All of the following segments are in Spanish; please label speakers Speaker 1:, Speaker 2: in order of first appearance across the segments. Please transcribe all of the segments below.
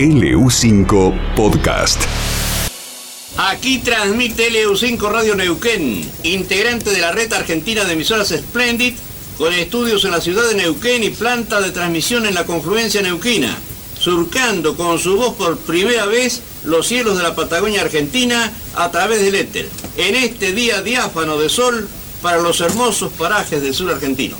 Speaker 1: LU5 Podcast.
Speaker 2: Aquí transmite LU5 Radio Neuquén, integrante de la red argentina de emisoras Splendid, con estudios en la ciudad de Neuquén y planta de transmisión en la confluencia neuquina, surcando con su voz por primera vez los cielos de la Patagonia Argentina a través del éter, en este día diáfano de sol para los hermosos parajes del sur argentino.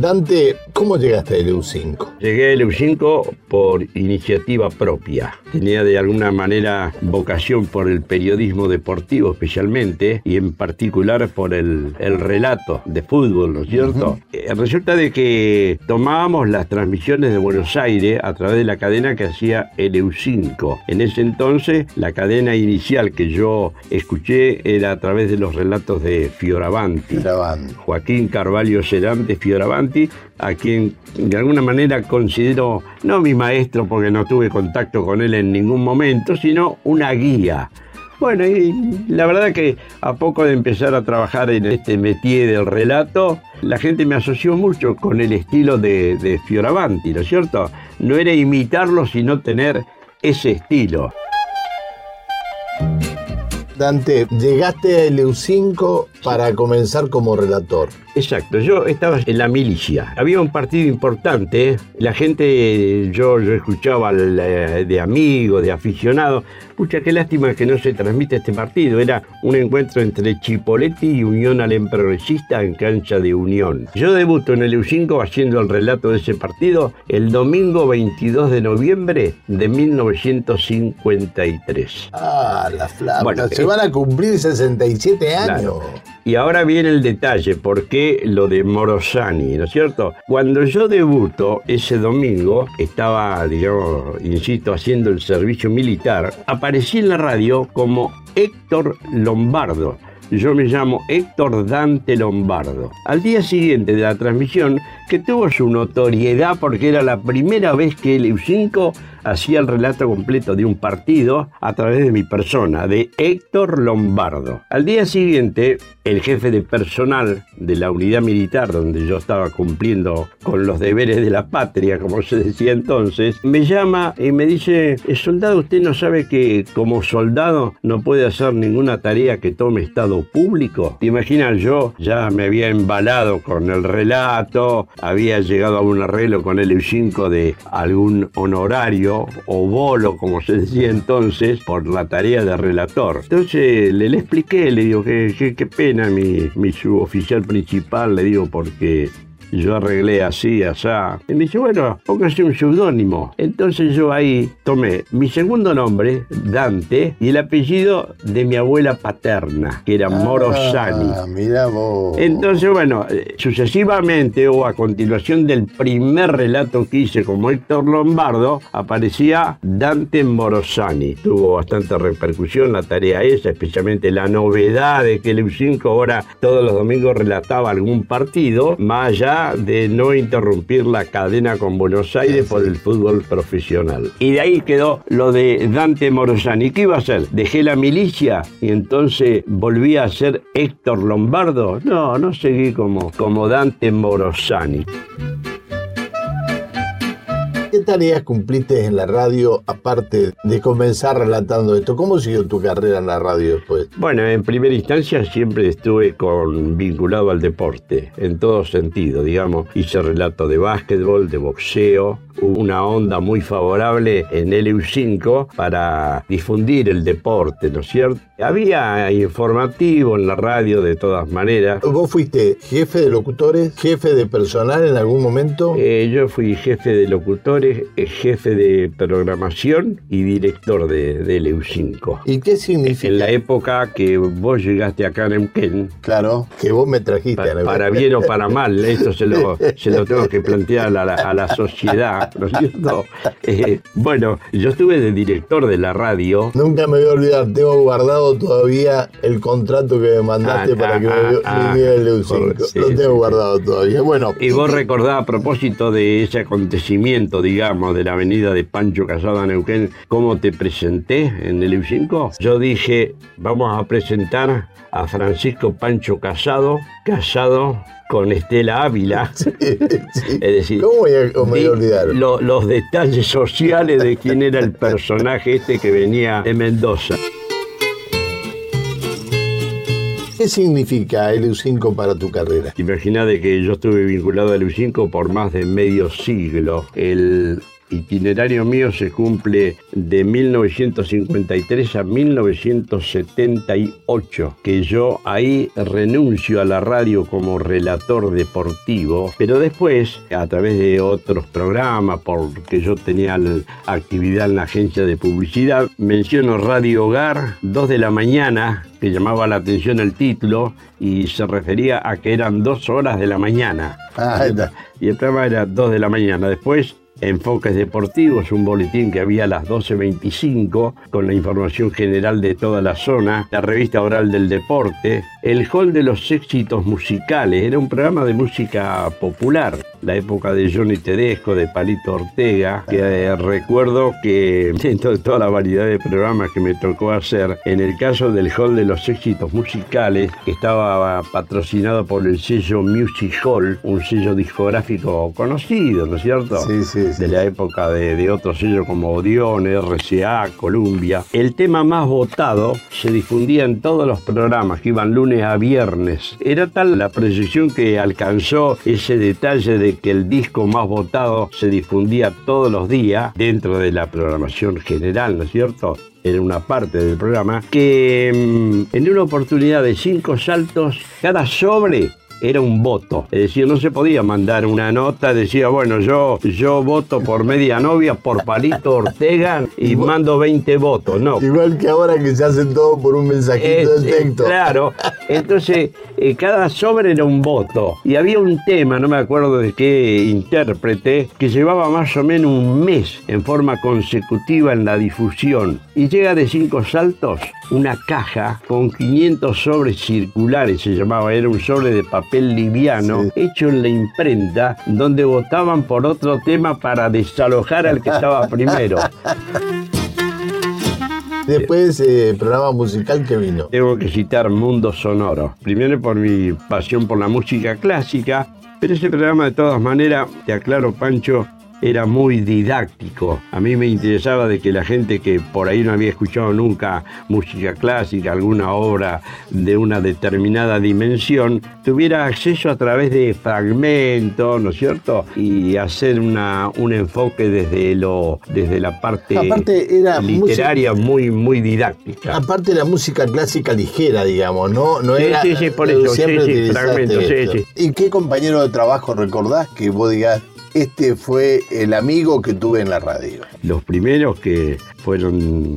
Speaker 3: Dante, ¿cómo llegaste a LU5?
Speaker 4: Llegué a LU5 por iniciativa propia. Tenía de alguna manera vocación por el periodismo deportivo especialmente y en particular por el, el relato de fútbol, ¿no es cierto? Eh, Resulta de que tomábamos las transmisiones de Buenos Aires a través de la cadena que hacía LU5. En ese entonces la cadena inicial que yo escuché era a través de los relatos de Fioravanti.
Speaker 3: Grabando.
Speaker 4: Joaquín Carvalho Cerante Fioravanti, a quien de alguna manera considero no mi maestro porque no tuve contacto con él en ningún momento, sino una guía. Bueno, y la verdad que a poco de empezar a trabajar en este métier del relato, la gente me asoció mucho con el estilo de, de Fioravanti, ¿no es cierto? No era imitarlo, sino tener ese estilo.
Speaker 3: Dante, llegaste a LU5 para comenzar como relator.
Speaker 4: Exacto, yo estaba en la milicia. Había un partido importante, la gente, yo, yo escuchaba eh, de amigos, de aficionados. Pucha, qué lástima que no se transmite este partido. Era un encuentro entre Chipoletti y Unión Alem Progresista en cancha de Unión. Yo debuto en el U5 haciendo el relato de ese partido el domingo 22 de noviembre de 1953.
Speaker 3: Ah, la flauta.
Speaker 4: Bueno,
Speaker 3: Se
Speaker 4: eh,
Speaker 3: van a cumplir 67 años.
Speaker 4: Claro. Y ahora viene el detalle, ¿por qué lo de Morosani, ¿no es cierto? Cuando yo debuto ese domingo, estaba, digamos, insisto, haciendo el servicio militar, aparecí en la radio como Héctor Lombardo. Yo me llamo Héctor Dante Lombardo. Al día siguiente de la transmisión, que tuvo su notoriedad porque era la primera vez que el EU5 hacía el relato completo de un partido a través de mi persona, de Héctor Lombardo. Al día siguiente, el jefe de personal de la unidad militar donde yo estaba cumpliendo con los deberes de la patria, como se decía entonces, me llama y me dice, "Eh, soldado, usted no sabe que como soldado no puede hacer ninguna tarea que tome estado público. ¿Te imaginas? Yo ya me había embalado con el relato, había llegado a un arreglo con el EU5 de algún honorario o bolo, como se decía entonces, por la tarea de relator. Entonces le, le expliqué, le digo qué pena mi, mi suboficial principal, le digo, porque yo arreglé así, asá. Y me dice, bueno, póngase un seudónimo. Entonces yo ahí tomé mi segundo nombre, Dante, y el apellido de mi abuela paterna, que era Morosani.
Speaker 3: Ah, mira vos.
Speaker 4: Entonces, bueno, eh, sucesivamente o a continuación del primer relato que hice como Héctor Lombardo, aparecía Dante Morosani. Tuvo bastante repercusión la tarea esa, especialmente la novedad de que el EU5 ahora todos los domingos relataba algún partido, más allá de no interrumpir la cadena con Buenos Aires por el fútbol profesional. Y de ahí quedó lo de Dante Morosani. ¿Qué iba a hacer? Dejé la milicia y entonces volví a ser Héctor Lombardo. No, no seguí como, como Dante Morosani.
Speaker 3: ¿Qué tareas cumpliste en la radio aparte de comenzar relatando esto? ¿Cómo siguió tu carrera en la radio después?
Speaker 4: Bueno, en primera instancia siempre estuve con, vinculado al deporte, en todo sentido, digamos. Hice relato de básquetbol, de boxeo, hubo una onda muy favorable en LU5 para difundir el deporte, ¿no es cierto? Había informativo en la radio de todas maneras.
Speaker 3: ¿Vos fuiste jefe de locutores, jefe de personal en algún momento?
Speaker 4: Eh, yo fui jefe de locutores, eh, jefe de programación y director de, de LU5.
Speaker 3: ¿Y qué significa?
Speaker 4: En la época que vos llegaste acá a Neuquén,
Speaker 3: Claro, que vos me trajiste.
Speaker 4: Pa-
Speaker 3: a
Speaker 4: para bien o para mal, esto se lo, se lo tengo que plantear a la, a la sociedad, ¿no es cierto? Eh, bueno, yo estuve de director de la radio.
Speaker 3: Nunca me voy a olvidar, tengo guardado guardado todavía el contrato que me mandaste
Speaker 4: Ah,
Speaker 3: para
Speaker 4: ah,
Speaker 3: que
Speaker 4: ah,
Speaker 3: me,
Speaker 4: ah,
Speaker 3: me el EU5.
Speaker 4: por- sí,
Speaker 3: Lo tengo
Speaker 4: sí,
Speaker 3: guardado todavía. Bueno,
Speaker 4: Y vos recordás a propósito de ese acontecimiento, digamos, de la avenida de Pancho Casado a Neuquén, cómo te presenté en el EU5. Yo dije, vamos a presentar a Francisco Pancho Casado, casado con Estela Ávila.
Speaker 3: sí.
Speaker 4: Es decir,
Speaker 3: ¿cómo voy a, me voy a olvidar?
Speaker 4: lo- los detalles sociales de quién era el personaje este que venía de Mendoza.
Speaker 3: ¿Qué significa el EU5 para tu carrera?
Speaker 4: Imagínate que yo estuve vinculado al U5 por más de medio siglo. Itinerario mío se cumple de 1953 a 1978, que yo ahí renuncio a la radio como relator deportivo, pero después, a través de otros programas, porque yo tenía actividad en la agencia de publicidad, menciono Radio Hogar, 2 de la mañana, que llamaba la atención el título y se refería a que eran dos horas de la mañana.
Speaker 3: Ah.
Speaker 4: Y el programa era 2 de la mañana. Después, Enfoques Deportivos, un boletín que había a las 12.25 con la información general de toda la zona, la revista oral del deporte, el hall de los éxitos musicales, era un programa de música popular, la época de Johnny Tedesco, de Palito Ortega, que eh, recuerdo que dentro de toda la variedad de programas que me tocó hacer, en el caso del hall de los éxitos musicales, que estaba patrocinado por el sello Music Hall, un sello discográfico conocido, ¿no es cierto?
Speaker 3: Sí, sí,
Speaker 4: de la época de, otros sellos como Odeon, RCA, Columbia. El tema más votado se difundía en todos los programas que iban lunes a viernes. Era tal la proyección que alcanzó ese detalle de que el disco más votado se difundía todos los días dentro de la programación general, ¿no es cierto? Era una parte del programa que mm, en una oportunidad de cinco saltos, cada sobre era un voto. Es decir, no se podía mandar una nota, decía, bueno, yo, yo voto por media novia, por Palito Ortega y mando 20 votos. No.
Speaker 3: Igual que ahora que se hacen todo por un mensajito
Speaker 4: Es,
Speaker 3: de texto.
Speaker 4: claro, entonces eh, cada sobre era un voto y había un tema, no me acuerdo de qué intérprete, que llevaba más o menos un mes en forma consecutiva en la difusión y llega de cinco saltos una caja con 500 sobres circulares, se llamaba, era un sobre de papel liviano
Speaker 3: Sí.
Speaker 4: hecho en la imprenta donde votaban por otro tema para desalojar al que estaba primero.
Speaker 3: Después, eh, programa musical que vino.
Speaker 4: Tengo que citar Mundo Sonoro. Primero por mi pasión por la música clásica, pero ese programa de todas maneras, te aclaro Pancho, era muy didáctico. A mí me interesaba de que la gente que por ahí no había escuchado nunca música clásica, alguna obra de una determinada dimensión, tuviera acceso a través de fragmentos, ¿no es cierto? Y hacer una, un enfoque desde, lo, desde la parte
Speaker 3: Aparte, era
Speaker 4: literaria muy, muy didáctica.
Speaker 3: Aparte la música clásica ligera, digamos, ¿no? no
Speaker 4: Sí,
Speaker 3: era,
Speaker 4: sí, sí, por eso,
Speaker 3: siempre
Speaker 4: sí, sí, fragmentos, sí, sí.
Speaker 3: ¿Y qué compañero de trabajo recordás que vos digas, este fue el amigo que tuve en la radio?
Speaker 4: Los primeros que fueron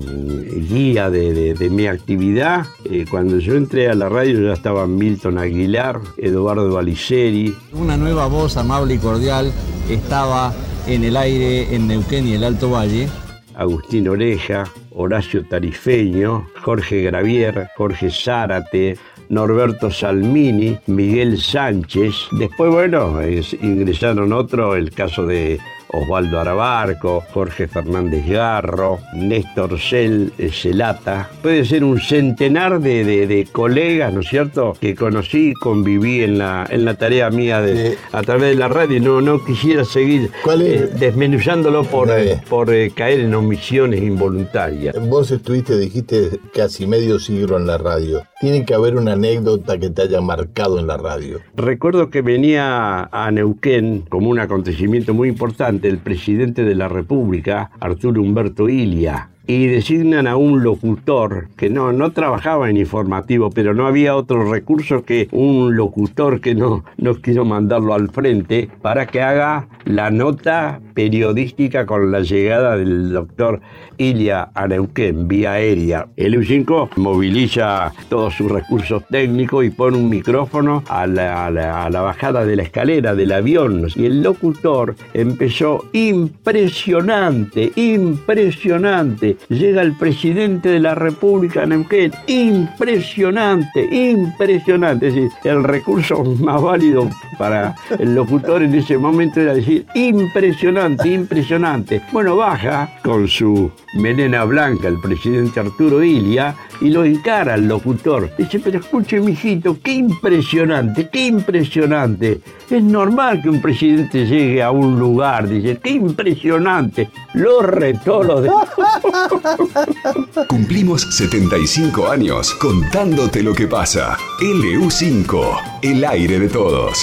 Speaker 4: guía de, de- de mi actividad, eh, cuando yo entré a la radio ya estaban Milton Aguilar, Eduardo Aliceri,
Speaker 1: Una nueva voz amable y cordial estaba en el aire en Neuquén y el Alto Valle.
Speaker 4: Agustín Oreja, Horacio Tarifeño, Jorge Gravier, Jorge Zárate, Norberto Salmini, Miguel Sánchez. Después, bueno, es- ingresaron otros, el caso de Osvaldo Arabarco, Jorge Fernández Garro, Néstor Cel, eh, Celata. Puede ser un centenar de, de- de colegas, ¿no es cierto?, que conocí y conviví en la, en la tarea mía de, a través de la radio. No, no quisiera seguir eh, desmenuzándolo por, por eh, caer en omisiones involuntarias.
Speaker 3: Vos estuviste, dijiste, casi medio siglo en la radio. Tiene que haber una anécdota que te haya marcado en la radio.
Speaker 4: Recuerdo que venía a Neuquén como un acontecimiento muy importante el presidente de la República, Arturo Humberto Ilia. Y designan a un locutor que no, no trabajaba en informativo, pero no había otro recurso que un locutor que no, no quiero mandarlo al frente para que haga la nota periodística con la llegada del doctor Ilia a Neuquén vía aérea. El U5 moviliza todos sus recursos técnicos y pone un micrófono a la- a la bajada de la escalera del avión. Y el locutor empezó impresionante, impresionante. Llega el presidente de la República Neuquén. Impresionante, impresionante. Es decir, el recurso más válido para el locutor en ese momento era decir, impresionante, impresionante. Bueno, baja con su melena blanca el presidente Arturo Ilia y lo encara al locutor. Dice, pero escuche, mijito, qué impresionante, qué impresionante. Es normal que un presidente llegue a un lugar, dice, qué impresionante. Lo retó lo de...
Speaker 5: Cumplimos 75 años contándote lo que pasa. LU5, el aire de todos.